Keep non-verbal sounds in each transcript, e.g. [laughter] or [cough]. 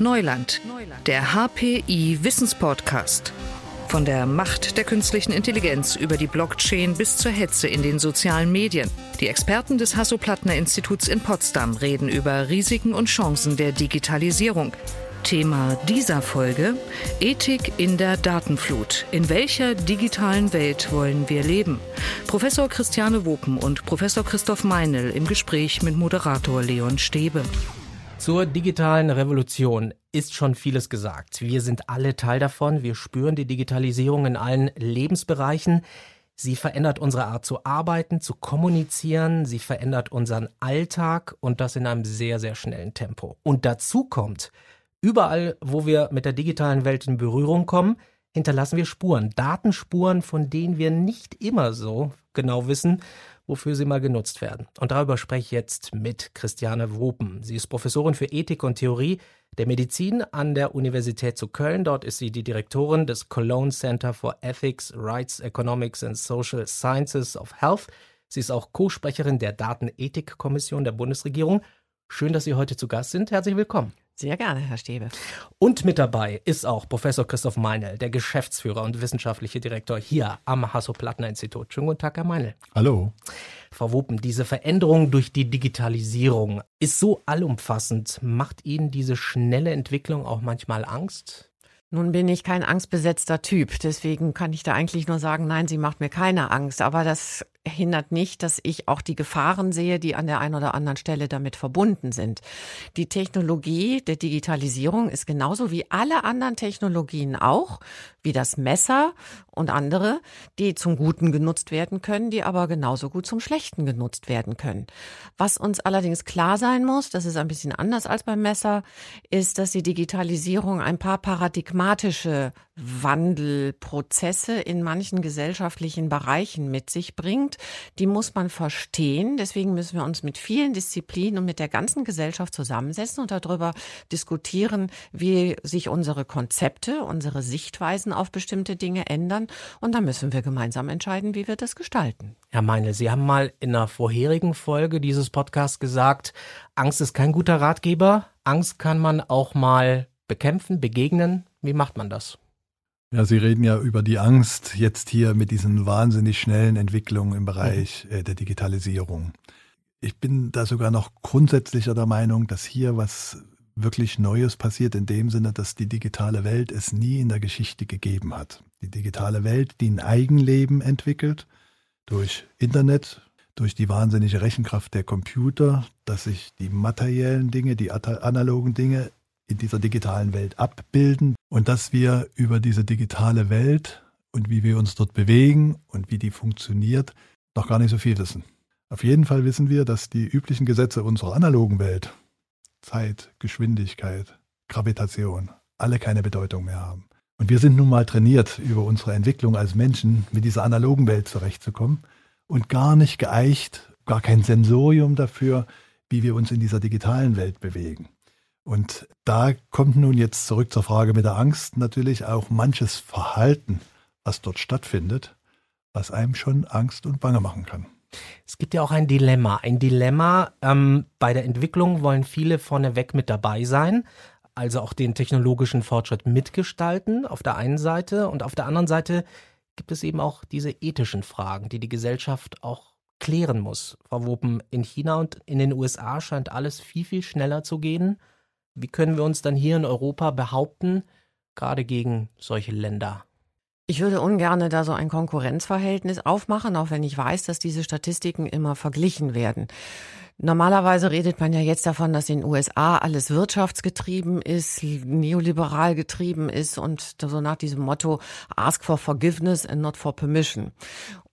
Neuland, der HPI Wissenspodcast. Von der Macht der künstlichen Intelligenz über die Blockchain bis zur Hetze in den sozialen Medien. Die Experten des Hasso-Plattner-Instituts in Potsdam reden über Risiken und Chancen der Digitalisierung. Thema dieser Folge Ethik in der Datenflut. In welcher digitalen Welt wollen wir leben? Professor Christiane Wopen und Professor Christoph Meinl im Gespräch mit Moderator Leon Stäbe. Zur digitalen Revolution ist schon vieles gesagt. Wir sind alle Teil davon. Wir spüren die Digitalisierung in allen Lebensbereichen. Sie verändert unsere Art zu arbeiten, zu kommunizieren. Sie verändert unseren Alltag und das in einem sehr, sehr schnellen Tempo. Und dazu kommt, überall, wo wir mit der digitalen Welt in Berührung kommen, hinterlassen wir Spuren, Datenspuren, von denen wir nicht immer so genau wissen, wofür sie mal genutzt werden. Und darüber spreche ich jetzt mit Christiane Wopen. Sie ist Professorin für Ethik und Theorie der Medizin an der Universität zu Köln. Dort ist sie die Direktorin des Cologne Center for Ethics, Rights, Economics and Social Sciences of Health. Sie ist auch Co-Sprecherin der Datenethikkommission der Bundesregierung. Schön, dass Sie heute zu Gast sind. Herzlich willkommen. Sehr gerne, Herr Stäbe. Und mit dabei ist auch Professor Christoph Meinl, der Geschäftsführer und wissenschaftliche Direktor hier am Hasso-Plattner-Institut. Schönen guten Tag, Herr Meinl. Hallo. Frau Wuppen, diese Veränderung durch die Digitalisierung ist so allumfassend. Macht Ihnen diese schnelle Entwicklung auch manchmal Angst? Nun bin ich kein angstbesetzter Typ, deswegen kann ich da eigentlich nur sagen, nein, sie macht mir keine Angst. Aber das hindert nicht, dass ich auch die Gefahren sehe, die an der einen oder anderen Stelle damit verbunden sind. Die Technologie der Digitalisierung ist genauso wie alle anderen Technologien auch, wie das Messer und andere, die zum Guten genutzt werden können, die aber genauso gut zum Schlechten genutzt werden können. Was uns allerdings klar sein muss, das ist ein bisschen anders als beim Messer, ist, dass die Digitalisierung ein paar paradigmatische Wandelprozesse in manchen gesellschaftlichen Bereichen mit sich bringt. Die muss man verstehen. Deswegen müssen wir uns mit vielen Disziplinen und mit der ganzen Gesellschaft zusammensetzen und darüber diskutieren, wie sich unsere Konzepte, unsere Sichtweisen auf bestimmte Dinge ändern. Und dann müssen wir gemeinsam entscheiden, wie wir das gestalten. Herr Meinl, Sie haben mal in einer vorherigen Folge dieses Podcasts gesagt, Angst ist kein guter Ratgeber. Angst kann man auch mal bekämpfen, begegnen. Wie macht man das? Ja, Sie reden ja über die Angst jetzt hier mit diesen wahnsinnig schnellen Entwicklungen im Bereich mhm. äh, der Digitalisierung. Ich bin da sogar noch grundsätzlicher der Meinung, dass hier was wirklich Neues passiert in dem Sinne, dass die digitale Welt es nie in der Geschichte gegeben hat. Die digitale Welt, die ein Eigenleben entwickelt durch Internet, durch die wahnsinnige Rechenkraft der Computer, dass sich die materiellen Dinge, die analogen Dinge in dieser digitalen Welt abbilden und dass wir über diese digitale Welt und wie wir uns dort bewegen und wie die funktioniert, noch gar nicht so viel wissen. Auf jeden Fall wissen wir, dass die üblichen Gesetze unserer analogen Welt, Zeit, Geschwindigkeit, Gravitation, alle keine Bedeutung mehr haben. Und wir sind nun mal trainiert, über unsere Entwicklung als Menschen mit dieser analogen Welt zurechtzukommen und gar nicht geeicht, gar kein Sensorium dafür, wie wir uns in dieser digitalen Welt bewegen. Und da kommt nun jetzt zurück zur Frage mit der Angst natürlich auch manches Verhalten, was dort stattfindet, was einem schon Angst und Bange machen kann. Es gibt ja auch ein Dilemma. Ein Dilemma ähm, bei der Entwicklung wollen viele vorneweg mit dabei sein, also auch den technologischen Fortschritt mitgestalten auf der einen Seite und auf der anderen Seite gibt es eben auch diese ethischen Fragen, die die Gesellschaft auch klären muss. Frau Wopen, in China und in den USA scheint alles viel, viel schneller zu gehen wie können wir uns dann hier in Europa behaupten, gerade gegen solche Länder? Ich würde ungern da so ein Konkurrenzverhältnis aufmachen, auch wenn ich weiß, dass diese Statistiken immer verglichen werden. Normalerweise redet man ja jetzt davon, dass in den USA alles wirtschaftsgetrieben ist, neoliberal getrieben ist und so nach diesem Motto Ask for forgiveness and not for permission.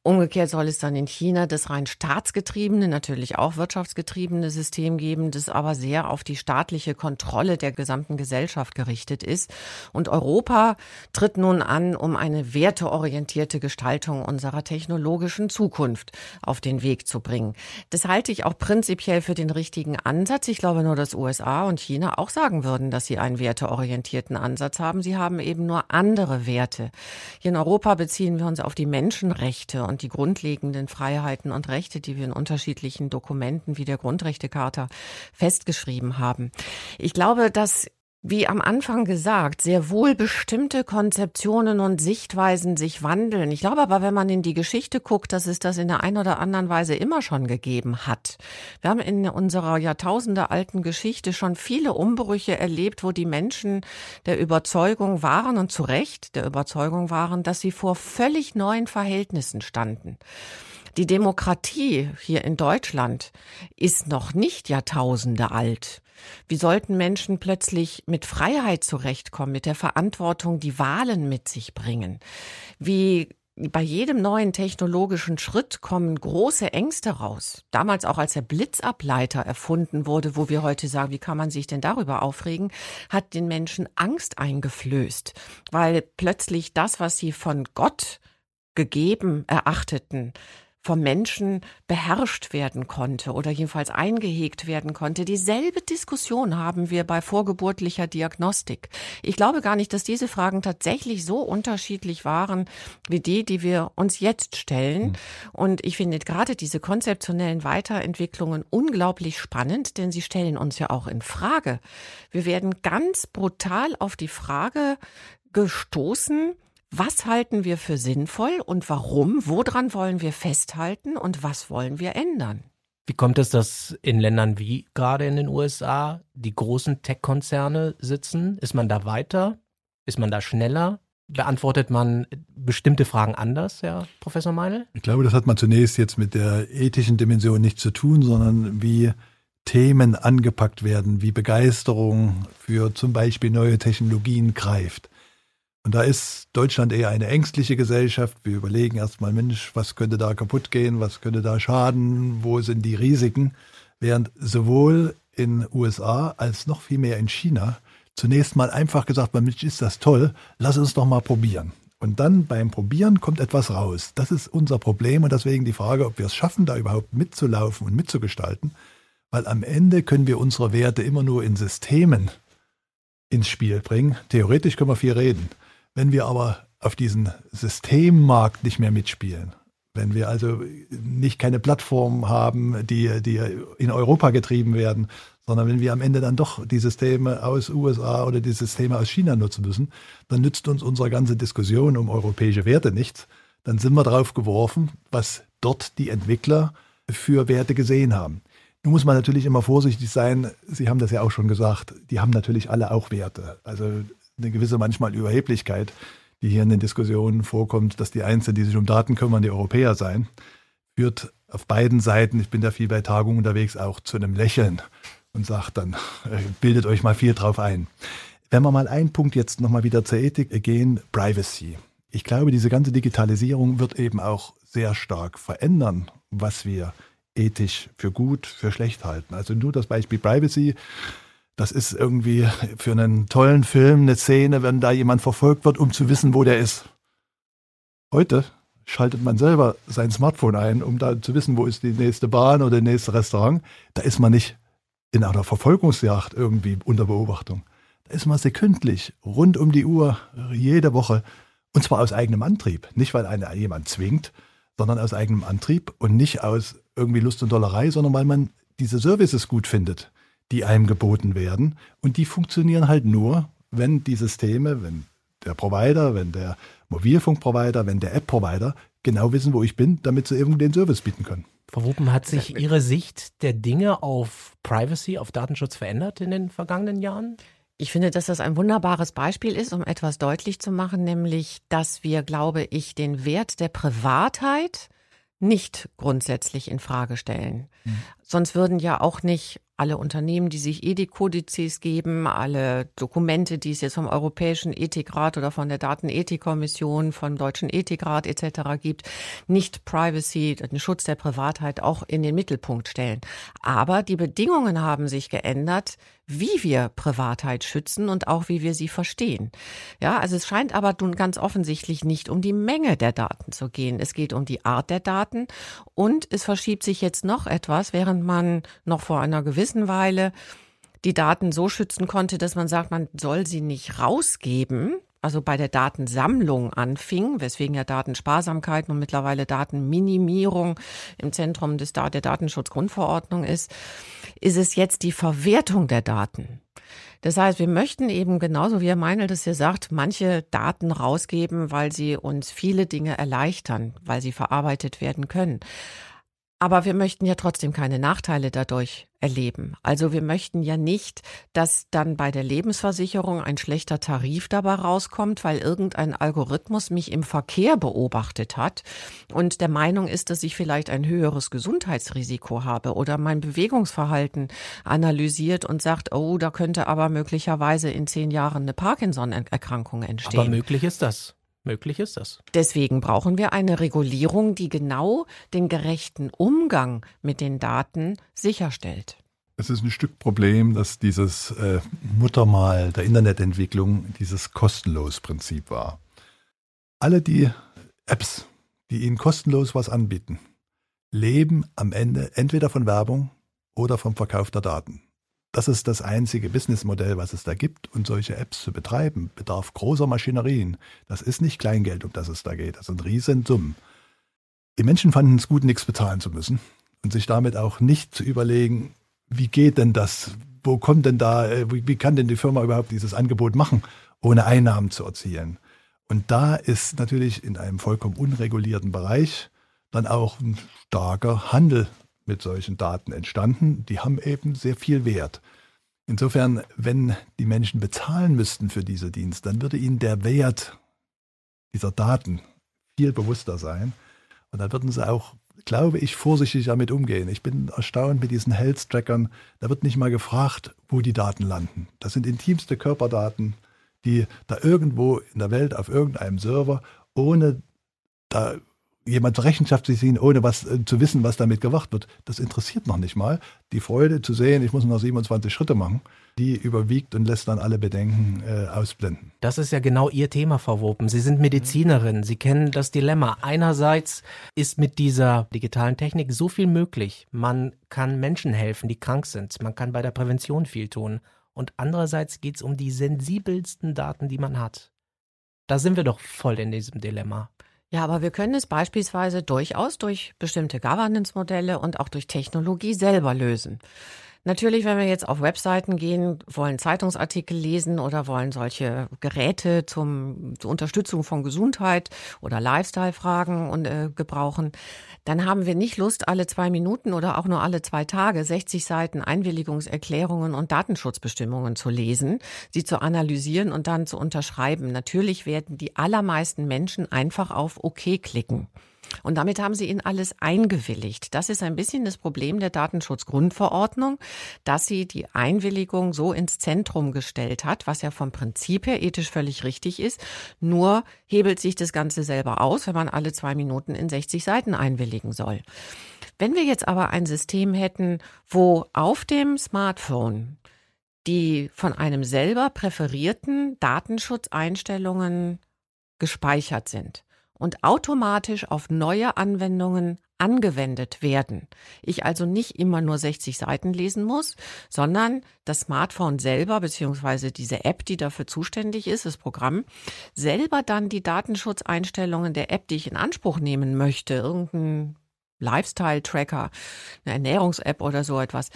Umgekehrt soll es dann in China das rein staatsgetriebene, natürlich auch wirtschaftsgetriebene System geben, das aber sehr auf die staatliche Kontrolle der gesamten Gesellschaft gerichtet ist. Und Europa tritt nun an, um eine werteorientierte Gestaltung unserer technologischen Zukunft auf den Weg zu bringen. Das halte ich auch prinzipiell für den richtigen Ansatz. Ich glaube nur, dass USA und China auch sagen würden, dass sie einen werteorientierten Ansatz haben. Sie haben eben nur andere Werte. Hier in Europa beziehen wir uns auf die Menschenrechte und die grundlegenden Freiheiten und Rechte, die wir in unterschiedlichen Dokumenten wie der Grundrechtecharta festgeschrieben haben. Ich glaube, dass wie am Anfang gesagt, sehr wohl bestimmte Konzeptionen und Sichtweisen sich wandeln. Ich glaube aber, wenn man in die Geschichte guckt, dass es das in der einen oder anderen Weise immer schon gegeben hat. Wir haben in unserer Jahrtausende alten Geschichte schon viele Umbrüche erlebt, wo die Menschen der Überzeugung waren und zu Recht der Überzeugung waren, dass sie vor völlig neuen Verhältnissen standen. Die Demokratie hier in Deutschland ist noch nicht Jahrtausende alt. Wie sollten Menschen plötzlich mit Freiheit zurechtkommen, mit der Verantwortung, die Wahlen mit sich bringen? Wie bei jedem neuen technologischen Schritt kommen große Ängste raus. Damals auch als der Blitzableiter erfunden wurde, wo wir heute sagen, wie kann man sich denn darüber aufregen, hat den Menschen Angst eingeflößt, weil plötzlich das, was sie von Gott gegeben erachteten, vom Menschen beherrscht werden konnte oder jedenfalls eingehegt werden konnte. Dieselbe Diskussion haben wir bei vorgeburtlicher Diagnostik. Ich glaube gar nicht, dass diese Fragen tatsächlich so unterschiedlich waren wie die, die wir uns jetzt stellen. Hm. Und ich finde gerade diese konzeptionellen Weiterentwicklungen unglaublich spannend, denn sie stellen uns ja auch in Frage. Wir werden ganz brutal auf die Frage gestoßen, was halten wir für sinnvoll und warum? Woran wollen wir festhalten und was wollen wir ändern? Wie kommt es, dass in Ländern wie gerade in den USA die großen Tech-Konzerne sitzen? Ist man da weiter? Ist man da schneller? Beantwortet man bestimmte Fragen anders, Herr Professor Meinl? Ich glaube, das hat man zunächst jetzt mit der ethischen Dimension nichts zu tun, sondern wie Themen angepackt werden, wie Begeisterung für zum Beispiel neue Technologien greift. Und da ist Deutschland eher eine ängstliche Gesellschaft. Wir überlegen erstmal, Mensch, was könnte da kaputt gehen, was könnte da schaden, wo sind die Risiken? Während sowohl in USA als noch viel mehr in China zunächst mal einfach gesagt, Mensch, ist das toll, lass uns doch mal probieren. Und dann beim Probieren kommt etwas raus. Das ist unser Problem und deswegen die Frage, ob wir es schaffen, da überhaupt mitzulaufen und mitzugestalten. Weil am Ende können wir unsere Werte immer nur in Systemen ins Spiel bringen. Theoretisch können wir viel reden. Wenn wir aber auf diesen Systemmarkt nicht mehr mitspielen, wenn wir also nicht keine Plattformen haben, die, die in Europa getrieben werden, sondern wenn wir am Ende dann doch die Systeme aus USA oder die Systeme aus China nutzen müssen, dann nützt uns unsere ganze Diskussion um europäische Werte nichts. Dann sind wir drauf geworfen, was dort die Entwickler für Werte gesehen haben. Nun muss man natürlich immer vorsichtig sein. Sie haben das ja auch schon gesagt. Die haben natürlich alle auch Werte. Also eine gewisse manchmal Überheblichkeit, die hier in den Diskussionen vorkommt, dass die Einzelnen, die sich um Daten kümmern, die Europäer seien, führt auf beiden Seiten, ich bin da viel bei Tagungen unterwegs, auch zu einem Lächeln und sagt dann, äh, bildet euch mal viel drauf ein. Wenn wir mal einen Punkt jetzt nochmal wieder zur Ethik gehen, Privacy. Ich glaube, diese ganze Digitalisierung wird eben auch sehr stark verändern, was wir ethisch für gut, für schlecht halten. Also nur das Beispiel Privacy das ist irgendwie für einen tollen Film eine Szene, wenn da jemand verfolgt wird, um zu wissen, wo der ist. Heute schaltet man selber sein Smartphone ein, um da zu wissen, wo ist die nächste Bahn oder das nächste Restaurant. Da ist man nicht in einer Verfolgungsjagd irgendwie unter Beobachtung. Da ist man sekündlich, rund um die Uhr, jede Woche. Und zwar aus eigenem Antrieb. Nicht, weil einer jemand zwingt, sondern aus eigenem Antrieb und nicht aus irgendwie Lust und Dollerei, sondern weil man diese Services gut findet die einem geboten werden. Und die funktionieren halt nur, wenn die Systeme, wenn der Provider, wenn der Mobilfunkprovider, wenn der App-Provider genau wissen, wo ich bin, damit sie eben den Service bieten können. Frau Wuppen, hat sich Ihre Sicht der Dinge auf Privacy, auf Datenschutz verändert in den vergangenen Jahren? Ich finde, dass das ein wunderbares Beispiel ist, um etwas deutlich zu machen, nämlich, dass wir, glaube ich, den Wert der Privatheit nicht grundsätzlich in Frage stellen. Mhm. Sonst würden ja auch nicht alle Unternehmen, die sich Ethikkodizes geben, alle Dokumente, die es jetzt vom Europäischen Ethikrat oder von der Datenethikkommission, vom Deutschen Ethikrat etc. gibt, nicht Privacy, den Schutz der Privatheit auch in den Mittelpunkt stellen. Aber die Bedingungen haben sich geändert, wie wir Privatheit schützen und auch wie wir sie verstehen. Ja, also es scheint aber nun ganz offensichtlich nicht um die Menge der Daten zu gehen. Es geht um die Art der Daten und es verschiebt sich jetzt noch etwas, während man noch vor einer gewissen Weile die Daten so schützen konnte, dass man sagt, man soll sie nicht rausgeben, also bei der Datensammlung anfing, weswegen ja Datensparsamkeit und mittlerweile Datenminimierung im Zentrum des, der Datenschutzgrundverordnung ist, ist es jetzt die Verwertung der Daten. Das heißt, wir möchten eben genauso wie Herr Meinl das hier sagt, manche Daten rausgeben, weil sie uns viele Dinge erleichtern, weil sie verarbeitet werden können. Aber wir möchten ja trotzdem keine Nachteile dadurch erleben. Also wir möchten ja nicht, dass dann bei der Lebensversicherung ein schlechter Tarif dabei rauskommt, weil irgendein Algorithmus mich im Verkehr beobachtet hat und der Meinung ist, dass ich vielleicht ein höheres Gesundheitsrisiko habe oder mein Bewegungsverhalten analysiert und sagt, oh, da könnte aber möglicherweise in zehn Jahren eine Parkinson-Erkrankung entstehen. Aber möglich ist das. Möglich ist das. Deswegen brauchen wir eine Regulierung, die genau den gerechten Umgang mit den Daten sicherstellt. Es ist ein Stück Problem, dass dieses äh, Muttermal der Internetentwicklung dieses Kostenlos-Prinzip war. Alle die Apps, die Ihnen kostenlos was anbieten, leben am Ende entweder von Werbung oder vom Verkauf der Daten. Das ist das einzige Businessmodell, was es da gibt. Und solche Apps zu betreiben, bedarf großer Maschinerien. Das ist nicht Kleingeld, um das es da geht. Das sind Riesensummen. Die Menschen fanden es gut, nichts bezahlen zu müssen und sich damit auch nicht zu überlegen, wie geht denn das? Wo kommt denn da, äh, wie kann denn die Firma überhaupt dieses Angebot machen, ohne Einnahmen zu erzielen? Und da ist natürlich in einem vollkommen unregulierten Bereich dann auch ein starker Handel mit solchen Daten entstanden. Die haben eben sehr viel Wert. Insofern, wenn die Menschen bezahlen müssten für diese Dienste, dann würde ihnen der Wert dieser Daten viel bewusster sein. Und dann würden sie auch, glaube ich, vorsichtig damit umgehen. Ich bin erstaunt mit diesen Health-Trackern. Da wird nicht mal gefragt, wo die Daten landen. Das sind intimste Körperdaten, die da irgendwo in der Welt auf irgendeinem Server, ohne da jemand zur Rechenschaft zu ziehen, ohne was äh, zu wissen, was damit gemacht wird, das interessiert noch nicht mal. Die Freude zu sehen, ich muss noch 27 Schritte machen, die überwiegt und lässt dann alle Bedenken äh, ausblenden. Das ist ja genau Ihr Thema, Frau Wopen. Sie sind Medizinerin. Sie kennen das Dilemma. Einerseits ist mit dieser digitalen Technik so viel möglich. Man kann Menschen helfen, die krank sind. Man kann bei der Prävention viel tun. Und andererseits geht es um die sensibelsten Daten, die man hat. Da sind wir doch voll in diesem Dilemma. Ja, aber wir können es beispielsweise durchaus durch bestimmte Governance-Modelle und auch durch Technologie selber lösen. Natürlich, wenn wir jetzt auf Webseiten gehen, wollen Zeitungsartikel lesen oder wollen solche Geräte zum, zur Unterstützung von Gesundheit oder Lifestyle-Fragen und äh, gebrauchen, dann haben wir nicht Lust, alle zwei Minuten oder auch nur alle zwei Tage 60 Seiten Einwilligungserklärungen und Datenschutzbestimmungen zu lesen, sie zu analysieren und dann zu unterschreiben. Natürlich werden die allermeisten Menschen einfach auf OK klicken. Und damit haben sie in alles eingewilligt. Das ist ein bisschen das Problem der Datenschutzgrundverordnung, dass sie die Einwilligung so ins Zentrum gestellt hat, was ja vom Prinzip her ethisch völlig richtig ist. Nur hebelt sich das Ganze selber aus, wenn man alle zwei Minuten in 60 Seiten einwilligen soll. Wenn wir jetzt aber ein System hätten, wo auf dem Smartphone die von einem selber präferierten Datenschutzeinstellungen gespeichert sind und automatisch auf neue Anwendungen angewendet werden. Ich also nicht immer nur 60 Seiten lesen muss, sondern das Smartphone selber beziehungsweise diese App, die dafür zuständig ist, das Programm, selber dann die Datenschutzeinstellungen der App, die ich in Anspruch nehmen möchte, irgendein Lifestyle-Tracker, eine Ernährungs-App oder so etwas,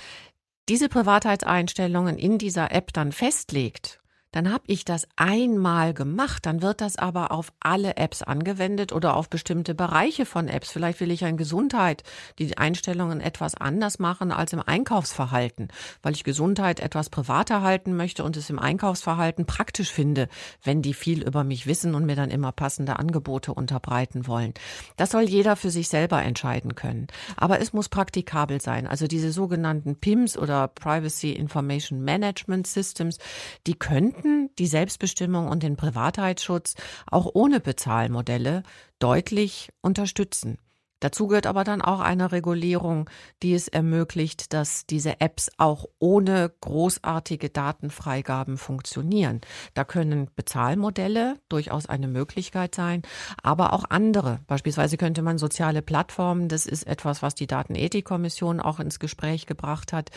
diese Privatheitseinstellungen in dieser App dann festlegt dann habe ich das einmal gemacht, dann wird das aber auf alle Apps angewendet oder auf bestimmte Bereiche von Apps. Vielleicht will ich in Gesundheit die Einstellungen etwas anders machen als im Einkaufsverhalten, weil ich Gesundheit etwas privater halten möchte und es im Einkaufsverhalten praktisch finde, wenn die viel über mich wissen und mir dann immer passende Angebote unterbreiten wollen. Das soll jeder für sich selber entscheiden können. Aber es muss praktikabel sein. Also diese sogenannten PIMS oder Privacy Information Management Systems, die könnten könnten die Selbstbestimmung und den Privatheitsschutz auch ohne Bezahlmodelle deutlich unterstützen. Dazu gehört aber dann auch eine Regulierung, die es ermöglicht, dass diese Apps auch ohne großartige Datenfreigaben funktionieren. Da können Bezahlmodelle durchaus eine Möglichkeit sein, aber auch andere. Beispielsweise könnte man soziale Plattformen, das ist etwas, was die Datenethikkommission auch ins Gespräch gebracht hat,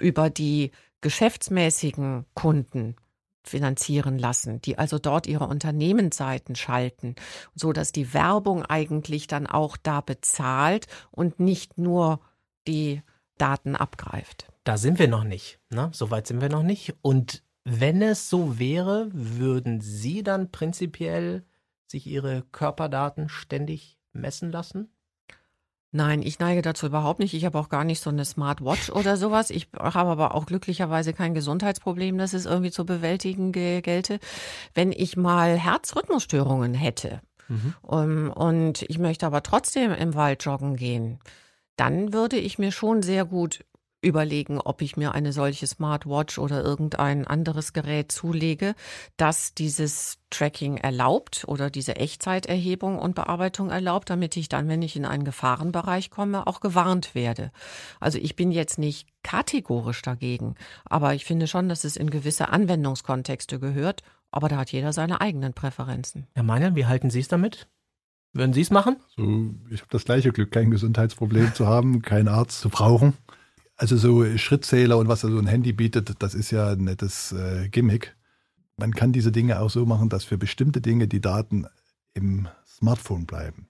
über die geschäftsmäßigen Kunden finanzieren lassen, die also dort ihre Unternehmensseiten schalten, so dass die Werbung eigentlich dann auch da bezahlt und nicht nur die Daten abgreift. Da sind wir noch nicht. Ne? So weit sind wir noch nicht. Und wenn es so wäre, würden Sie dann prinzipiell sich Ihre Körperdaten ständig messen lassen? Nein, ich neige dazu überhaupt nicht. Ich habe auch gar nicht so eine Smartwatch oder sowas. Ich habe aber auch glücklicherweise kein Gesundheitsproblem, das es irgendwie zu bewältigen gelte. Wenn ich mal Herzrhythmusstörungen hätte mhm. um, ähm, und ich möchte aber trotzdem im Wald joggen gehen, dann würde ich mir schon sehr gut überlegen, ob ich mir eine solche Smartwatch oder irgendein anderes Gerät zulege, das dieses Tracking erlaubt oder diese Echtzeiterhebung und Bearbeitung erlaubt, damit ich dann, wenn ich in einen Gefahrenbereich komme, auch gewarnt werde. Also ich bin jetzt nicht kategorisch dagegen, aber ich finde schon, dass es in gewisse Anwendungskontexte gehört, aber da hat jeder seine eigenen Präferenzen. Herr Meiner, wie halten Sie es damit? Würden Sie es machen? So, ich habe das gleiche Glück, kein Gesundheitsproblem zu haben, keinen Arzt zu brauchen. Also so Schrittzähler und was so ein Handy bietet, das ist ja ein nettes äh, Gimmick. Man kann diese Dinge auch so machen, dass für bestimmte Dinge die Daten im Smartphone bleiben.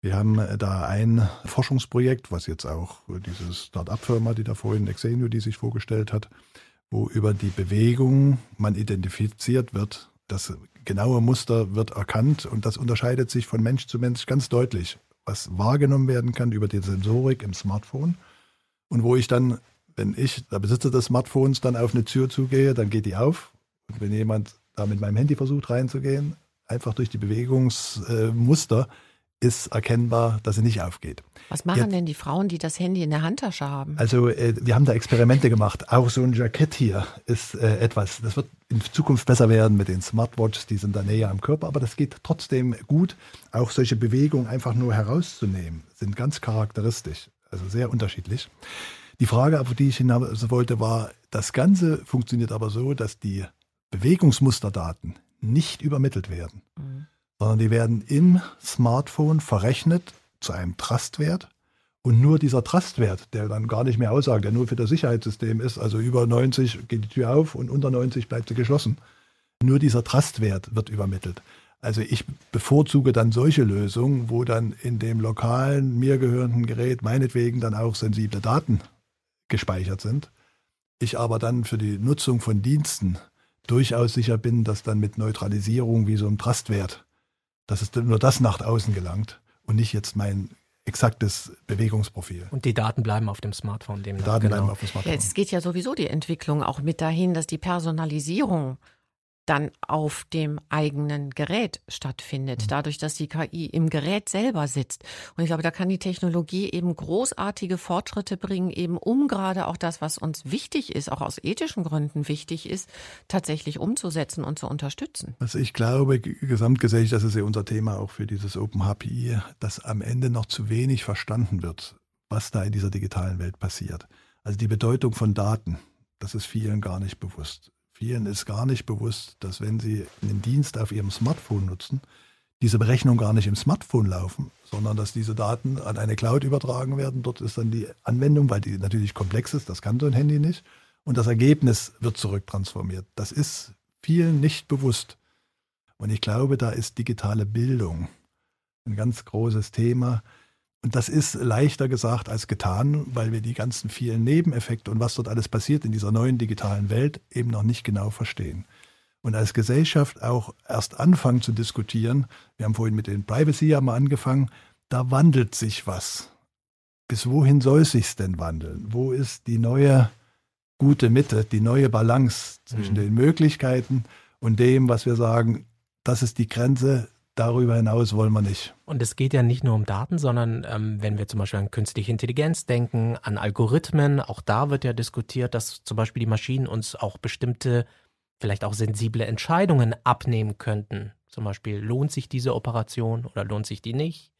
Wir haben äh, da ein Forschungsprojekt, was jetzt auch diese Start-up-Firma, die da vorhin Exenio, die sich vorgestellt hat, wo über die Bewegung man identifiziert wird. Das genaue Muster wird erkannt und das unterscheidet sich von Mensch zu Mensch ganz deutlich, was wahrgenommen werden kann über die Sensorik im Smartphone und wo ich dann, wenn ich der Besitzer des Smartphones dann auf eine Tür zugehe, dann geht die auf. Und wenn jemand da mit meinem Handy versucht reinzugehen, einfach durch die Bewegungsmuster, ist erkennbar, dass sie nicht aufgeht. Was machen Jetzt, denn die Frauen, die das Handy in der Handtasche haben? Also äh, wir haben da Experimente gemacht. Auch so ein Jackett hier ist äh, etwas, das wird in Zukunft besser werden mit den Smartwatches, die sind da näher am Körper, aber das geht trotzdem gut. Auch solche Bewegungen einfach nur herauszunehmen, sind ganz charakteristisch also sehr unterschiedlich. Die Frage, auf die ich hinaus wollte, war, das Ganze funktioniert aber so, dass die Bewegungsmusterdaten nicht übermittelt werden, mhm. sondern die werden im Smartphone verrechnet zu einem Trustwert. Und nur dieser Trustwert, der dann gar nicht mehr aussagt, der nur für das Sicherheitssystem ist, also über 90 geht die Tür auf und unter 90 bleibt sie geschlossen. Nur dieser Trustwert wird übermittelt. Also ich bevorzuge dann solche Lösungen, wo dann in dem lokalen, mir gehörenden Gerät meinetwegen dann auch sensible Daten gespeichert sind. Ich aber dann für die Nutzung von Diensten durchaus sicher bin, dass dann mit Neutralisierung wie so ein Trustwert, dass es nur das nach außen gelangt und nicht jetzt mein exaktes Bewegungsprofil. Und die Daten bleiben auf dem Smartphone demnach. Daten genau. bleiben auf dem Smartphone. Ja, es geht ja sowieso die Entwicklung auch mit dahin, dass die Personalisierung dann auf dem eigenen Gerät stattfindet, mhm. dadurch, dass die KI im Gerät selber sitzt. Und ich glaube, da kann die Technologie eben großartige Fortschritte bringen, eben um gerade auch das, was uns wichtig ist, auch aus ethischen Gründen wichtig ist, tatsächlich umzusetzen und zu unterstützen. Also ich glaube, gesamtgesellschaftlich, das ist ja unser Thema auch für dieses Open HPI, dass am Ende noch zu wenig verstanden wird, was da in dieser digitalen Welt passiert. Also die Bedeutung von Daten, das ist vielen gar nicht bewusst. Vielen ist gar nicht bewusst, dass wenn sie einen Dienst auf ihrem Smartphone nutzen, diese Berechnungen gar nicht im Smartphone laufen, sondern dass diese Daten an eine Cloud übertragen werden. Dort ist dann die Anwendung, weil die natürlich komplex ist, das kann so ein Handy nicht. Und das Ergebnis wird zurücktransformiert. Das ist vielen nicht bewusst. Und ich glaube, da ist digitale Bildung ein ganz großes Thema, und das ist leichter gesagt als getan, weil wir die ganzen vielen Nebeneffekte und was dort alles passiert in dieser neuen digitalen Welt eben noch nicht genau verstehen. Und als Gesellschaft auch erst anfangen zu diskutieren, wir haben vorhin mit den Privacy ja mal angefangen, da wandelt sich was. Bis wohin soll es sich denn wandeln? Wo ist die neue gute Mitte, die neue Balance zwischen mhm. den Möglichkeiten und dem, was wir sagen, das ist die Grenze, Darüber hinaus wollen wir nicht. Und es geht ja nicht nur um Daten, sondern ähm, wenn wir zum Beispiel an künstliche Intelligenz denken, an Algorithmen, auch da wird ja diskutiert, dass zum Beispiel die Maschinen uns auch bestimmte, vielleicht auch sensible Entscheidungen abnehmen könnten. Zum Beispiel, lohnt sich diese Operation oder lohnt sich die nicht?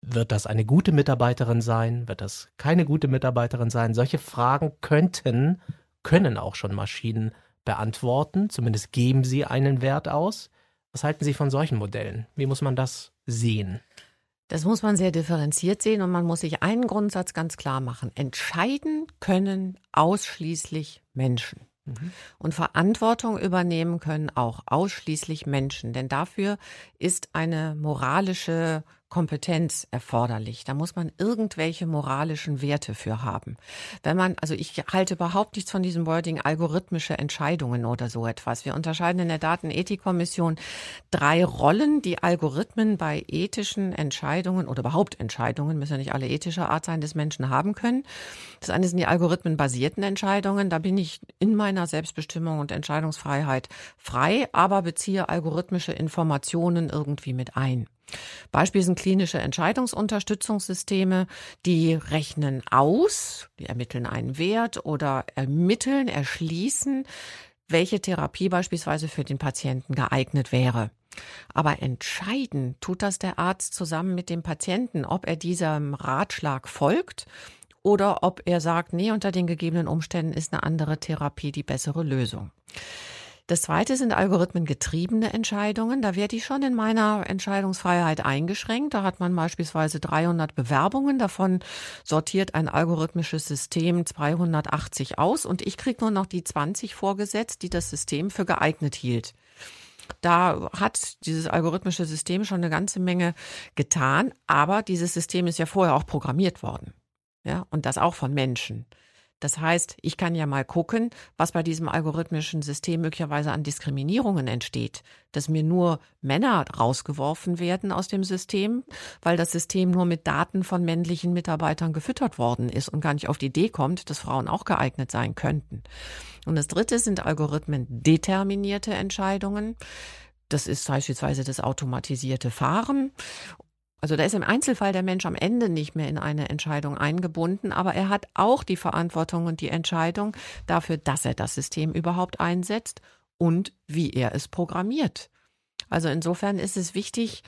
Wird das eine gute Mitarbeiterin sein? Wird das keine gute Mitarbeiterin sein? Solche Fragen könnten, können auch schon Maschinen beantworten. Zumindest geben sie einen Wert aus. Was halten Sie von solchen Modellen? Wie muss man das sehen? Das muss man sehr differenziert sehen und man muss sich einen Grundsatz ganz klar machen. Entscheiden können ausschließlich Menschen. Mhm. Und Verantwortung übernehmen können auch ausschließlich Menschen, denn dafür ist eine moralische Kompetenz erforderlich. Da muss man irgendwelche moralischen Werte für haben. Wenn man, also ich halte überhaupt nichts von diesem Wording algorithmische Entscheidungen oder so etwas. Wir unterscheiden in der Datenethikkommission drei Rollen, die Algorithmen bei ethischen Entscheidungen oder überhaupt Entscheidungen, müssen ja nicht alle ethischer Art sein, des Menschen haben können. Das eine sind die algorithmenbasierten Entscheidungen. Da bin ich in meiner Selbstbestimmung und Entscheidungsfreiheit frei, aber beziehe algorithmische Informationen irgendwie mit ein. Beispiel sind klinische Entscheidungsunterstützungssysteme, die rechnen aus, die ermitteln einen Wert oder ermitteln, erschließen, welche Therapie beispielsweise für den Patienten geeignet wäre. Aber entscheiden tut das der Arzt zusammen mit dem Patienten, ob er diesem Ratschlag folgt oder ob er sagt, nee, unter den gegebenen Umständen ist eine andere Therapie die bessere Lösung. Das zweite sind algorithmengetriebene Entscheidungen. Da werde ich schon in meiner Entscheidungsfreiheit eingeschränkt. Da hat man beispielsweise 300 Bewerbungen. Davon sortiert ein algorithmisches System 280 aus und ich kriege nur noch die 20 vorgesetzt, die das System für geeignet hielt. Da hat dieses algorithmische System schon eine ganze Menge getan, aber dieses System ist ja vorher auch programmiert worden. Ja, und das auch von Menschen. Das heißt, ich kann ja mal gucken, was bei diesem algorithmischen System möglicherweise an Diskriminierungen entsteht, dass mir nur Männer rausgeworfen werden aus dem System, weil das System nur mit Daten von männlichen Mitarbeitern gefüttert worden ist und gar nicht auf die Idee kommt, dass Frauen auch geeignet sein könnten. Und das Dritte sind Algorithmen determinierte Entscheidungen. Das ist beispielsweise das automatisierte Fahren also da ist im Einzelfall der Mensch am Ende nicht mehr in eine Entscheidung eingebunden, aber er hat auch die Verantwortung und die Entscheidung dafür, dass er das System überhaupt einsetzt und wie er es programmiert. Also insofern ist es wichtig,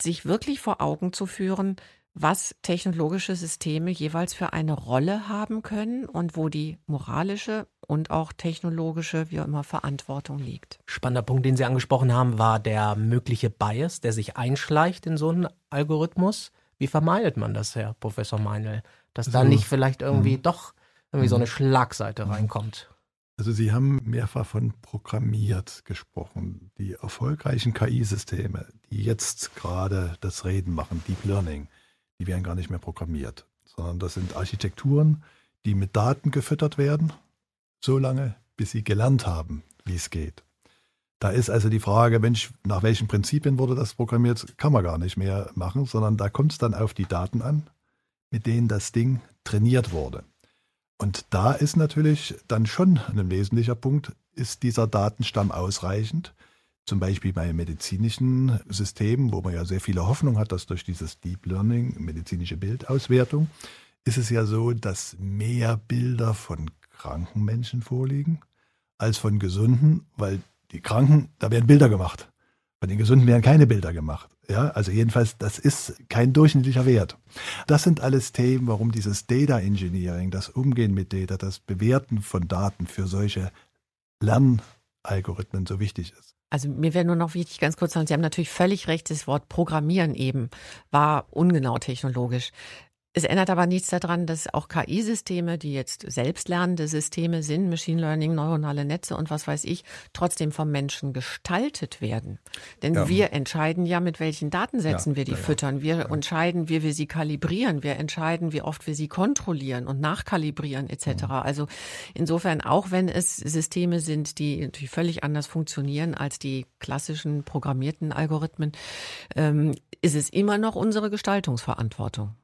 sich wirklich vor Augen zu führen, was technologische Systeme jeweils für eine Rolle haben können und wo die moralische und auch technologische, wie auch immer, Verantwortung liegt. Spannender Punkt, den Sie angesprochen haben, war der mögliche Bias, der sich einschleicht in so einen Algorithmus. Wie vermeidet man das, Herr Professor Meinl, dass also, da nicht vielleicht irgendwie mh. doch irgendwie so eine mhm. Schlagseite reinkommt? Also Sie haben mehrfach von programmiert gesprochen. Die erfolgreichen KI-Systeme, die jetzt gerade das Reden machen, Deep Learning, die werden gar nicht mehr programmiert, sondern das sind Architekturen, die mit Daten gefüttert werden, so lange, bis sie gelernt haben, wie es geht. Da ist also die Frage, Mensch, nach welchen Prinzipien wurde das programmiert, kann man gar nicht mehr machen, sondern da kommt es dann auf die Daten an, mit denen das Ding trainiert wurde. Und da ist natürlich dann schon ein wesentlicher Punkt, ist dieser Datenstamm ausreichend? Zum Beispiel bei medizinischen Systemen, wo man ja sehr viele Hoffnung hat, dass durch dieses Deep Learning, medizinische Bildauswertung, ist es ja so, dass mehr Bilder von kranken Menschen vorliegen als von gesunden, weil die Kranken, da werden Bilder gemacht. Bei den Gesunden werden keine Bilder gemacht. Ja, also jedenfalls, das ist kein durchschnittlicher Wert. Das sind alles Themen, warum dieses Data Engineering, das Umgehen mit Data, das Bewerten von Daten für solche Lernalgorithmen so wichtig ist. Also mir wäre nur noch wichtig, ganz kurz sagen, Sie haben natürlich völlig recht, das Wort Programmieren eben war ungenau technologisch. Es ändert aber nichts daran, dass auch KI-Systeme, die jetzt selbstlernende Systeme sind, Machine Learning, neuronale Netze und was weiß ich, trotzdem vom Menschen gestaltet werden. Denn ja. wir entscheiden ja, mit welchen Datensätzen ja, wir die ja, füttern. Wir entscheiden, wie wir sie kalibrieren. Wir entscheiden, wie oft wir sie kontrollieren und nachkalibrieren etc. Mhm. Also insofern, auch wenn es Systeme sind, die natürlich völlig anders funktionieren als die klassischen programmierten Algorithmen, ähm, ist es immer noch unsere Gestaltungsverantwortung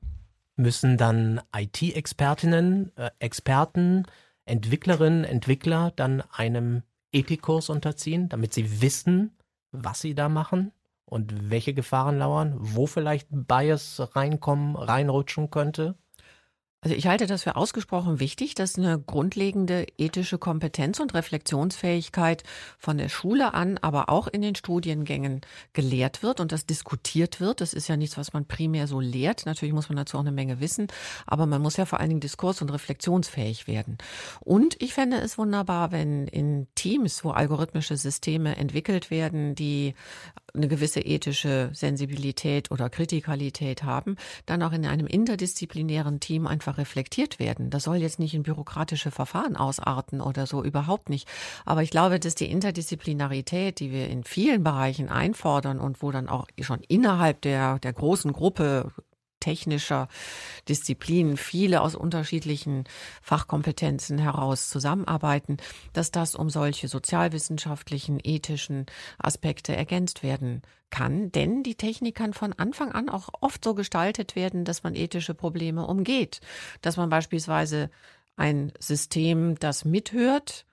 müssen dann IT-Expertinnen, äh, Experten, Entwicklerinnen, Entwickler dann einem Ethikkurs unterziehen, damit sie wissen, was sie da machen und welche Gefahren lauern, wo vielleicht Bias reinkommen, reinrutschen könnte? Also ich halte das für ausgesprochen wichtig, dass eine grundlegende ethische Kompetenz und Reflexionsfähigkeit von der Schule an, aber auch in den Studiengängen gelehrt wird und das diskutiert wird. Das ist ja nichts, was man primär so lehrt. Natürlich muss man dazu auch eine Menge wissen, aber man muss ja vor allen Dingen diskurs- und reflexionsfähig werden. Und ich fände es wunderbar, wenn in Teams, wo algorithmische Systeme entwickelt werden, die eine gewisse ethische Sensibilität oder Kritikalität haben, dann auch in einem interdisziplinären Team einfach reflektiert werden. Das soll jetzt nicht in bürokratische Verfahren ausarten oder so, überhaupt nicht. Aber ich glaube, dass die Interdisziplinarität, die wir in vielen Bereichen einfordern und wo dann auch schon innerhalb der, der großen Gruppe technischer Disziplinen viele aus unterschiedlichen Fachkompetenzen heraus zusammenarbeiten, dass das um solche sozialwissenschaftlichen, ethischen Aspekte ergänzt werden kann. Denn die Technik kann von Anfang an auch oft so gestaltet werden, dass man ethische Probleme umgeht. Dass man beispielsweise ein System, das mithört,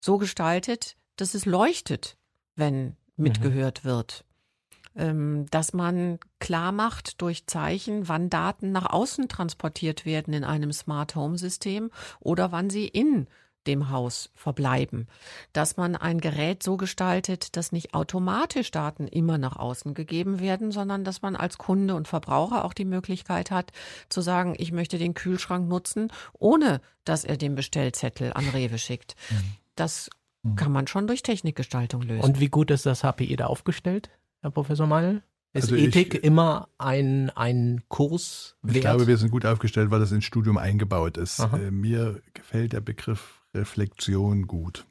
so gestaltet, dass es leuchtet, wenn mhm. mitgehört wird. Ähm, dass man klar macht durch Zeichen, wann Daten nach außen transportiert werden in einem Smart Home System oder wann sie in dem Haus verbleiben. Dass man ein Gerät so gestaltet, dass nicht automatisch Daten immer nach außen gegeben werden, sondern dass man als Kunde und Verbraucher auch die Möglichkeit hat zu sagen, ich möchte den Kühlschrank nutzen, ohne dass er den Bestellzettel an Rewe schickt. Mhm. Das mhm. kann man schon durch Technikgestaltung lösen. Und wie gut ist das HPI da aufgestellt? Herr Professor Meinl? Ist also Ethik ich, immer ein, ein Kurs wert? Ich glaube, wir sind gut aufgestellt, weil das ins Studium eingebaut ist. Äh, mir gefällt der Begriff Reflexion gut.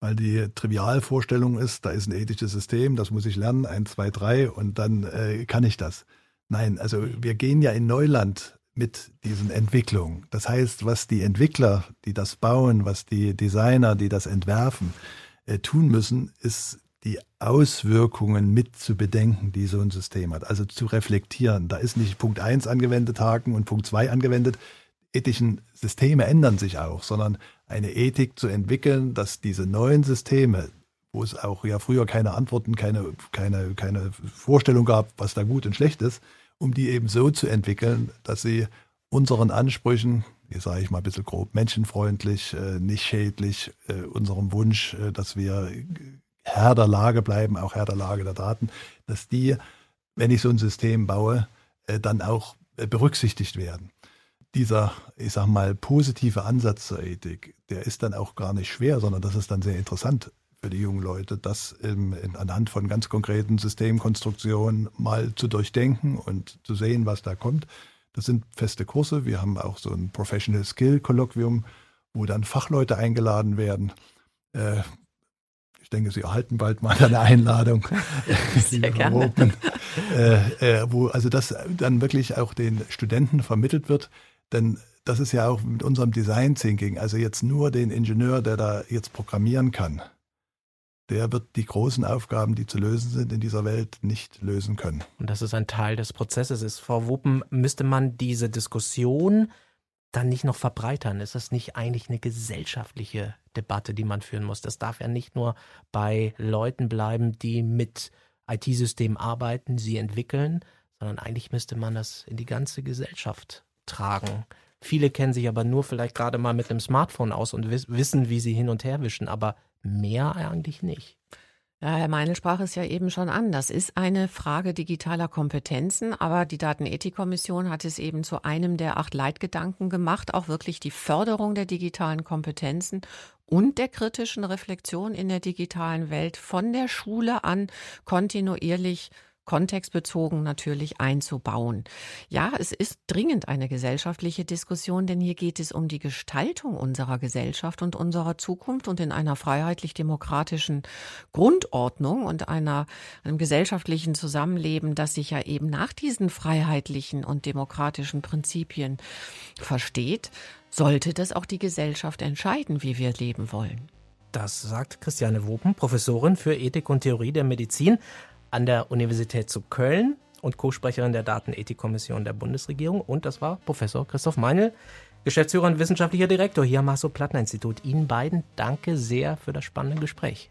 Weil die Trivialvorstellung ist, da ist ein ethisches System, das muss ich lernen, eins, zwei, drei, und dann äh, kann ich das. Nein, also wir gehen ja in Neuland mit diesen Entwicklungen. Das heißt, was die Entwickler, die das bauen, was die Designer, die das entwerfen, äh, tun müssen, ist die Auswirkungen mit zu bedenken, die so ein System hat. Also zu reflektieren. Da ist nicht Punkt 1 angewendet Haken und Punkt 2 angewendet. Ethischen Systeme ändern sich auch, sondern eine Ethik zu entwickeln, dass diese neuen Systeme, wo es auch ja früher keine Antworten, keine, keine, keine Vorstellung gab, was da gut und schlecht ist, um die eben so zu entwickeln, dass sie unseren Ansprüchen, hier sage ich mal ein bisschen grob, menschenfreundlich, äh, nicht schädlich, äh, unserem Wunsch, äh, dass wir Herr der Lage bleiben, auch Herr der Lage der Daten, dass die, wenn ich so ein System baue, äh, dann auch äh, berücksichtigt werden. Dieser, ich sag mal, positive Ansatz zur Ethik, der ist dann auch gar nicht schwer, sondern das ist dann sehr interessant für die jungen Leute, das im, in, anhand von ganz konkreten Systemkonstruktionen mal zu durchdenken und zu sehen, was da kommt. Das sind feste Kurse. Wir haben auch so ein Professional Skill Kolloquium, wo dann Fachleute eingeladen werden. Äh, ich denke, Sie erhalten bald mal eine Einladung. [laughs] Sehr [laughs] gerne. Äh, äh, wo also das dann wirklich auch den Studenten vermittelt wird. Denn das ist ja auch mit unserem Design Thinking, also jetzt nur den Ingenieur, der da jetzt programmieren kann, der wird die großen Aufgaben, die zu lösen sind in dieser Welt, nicht lösen können. Und das ist ein Teil des Prozesses ist. Frau Wuppen, müsste man diese Diskussion dann nicht noch verbreitern? Ist das nicht eigentlich eine gesellschaftliche Debatte, die man führen muss? Das darf ja nicht nur bei Leuten bleiben, die mit IT-Systemen arbeiten, sie entwickeln, sondern eigentlich müsste man das in die ganze Gesellschaft tragen. Viele kennen sich aber nur vielleicht gerade mal mit einem Smartphone aus und wissen, wie sie hin und her wischen, aber mehr eigentlich nicht. Ja, Herr Meinl sprach es ja eben schon an. Das ist eine Frage digitaler Kompetenzen, aber die Datenethikkommission hat es eben zu einem der acht Leitgedanken gemacht, auch wirklich die Förderung der digitalen Kompetenzen und der kritischen Reflexion in der digitalen Welt von der Schule an kontinuierlich kontextbezogen natürlich einzubauen. Ja, es ist dringend eine gesellschaftliche Diskussion, denn hier geht es um die Gestaltung unserer Gesellschaft und unserer Zukunft und in einer freiheitlich-demokratischen Grundordnung und einer, einem gesellschaftlichen Zusammenleben, das sich ja eben nach diesen freiheitlichen und demokratischen Prinzipien versteht, sollte das auch die Gesellschaft entscheiden, wie wir leben wollen. Das sagt Christiane Wopen, Professorin für Ethik und Theorie der Medizin an der Universität zu Köln und Co-Sprecherin der Datenethikkommission der Bundesregierung. Und das war Professor Christoph Meinl, Geschäftsführer und wissenschaftlicher Direktor hier am Hasso-Plattner-Institut. Ihnen beiden danke sehr für das spannende Gespräch.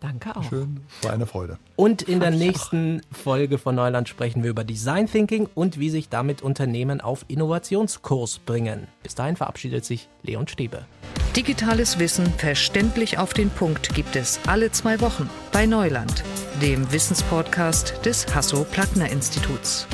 Danke auch. Schön, war eine Freude. Und in der nächsten Folge von Neuland sprechen wir über Design Thinking und wie sich damit Unternehmen auf Innovationskurs bringen. Bis dahin verabschiedet sich Leon Stäbe. Digitales Wissen verständlich auf den Punkt gibt es alle zwei Wochen bei Neuland, dem Wissenspodcast des Hasso-Plattner-Instituts.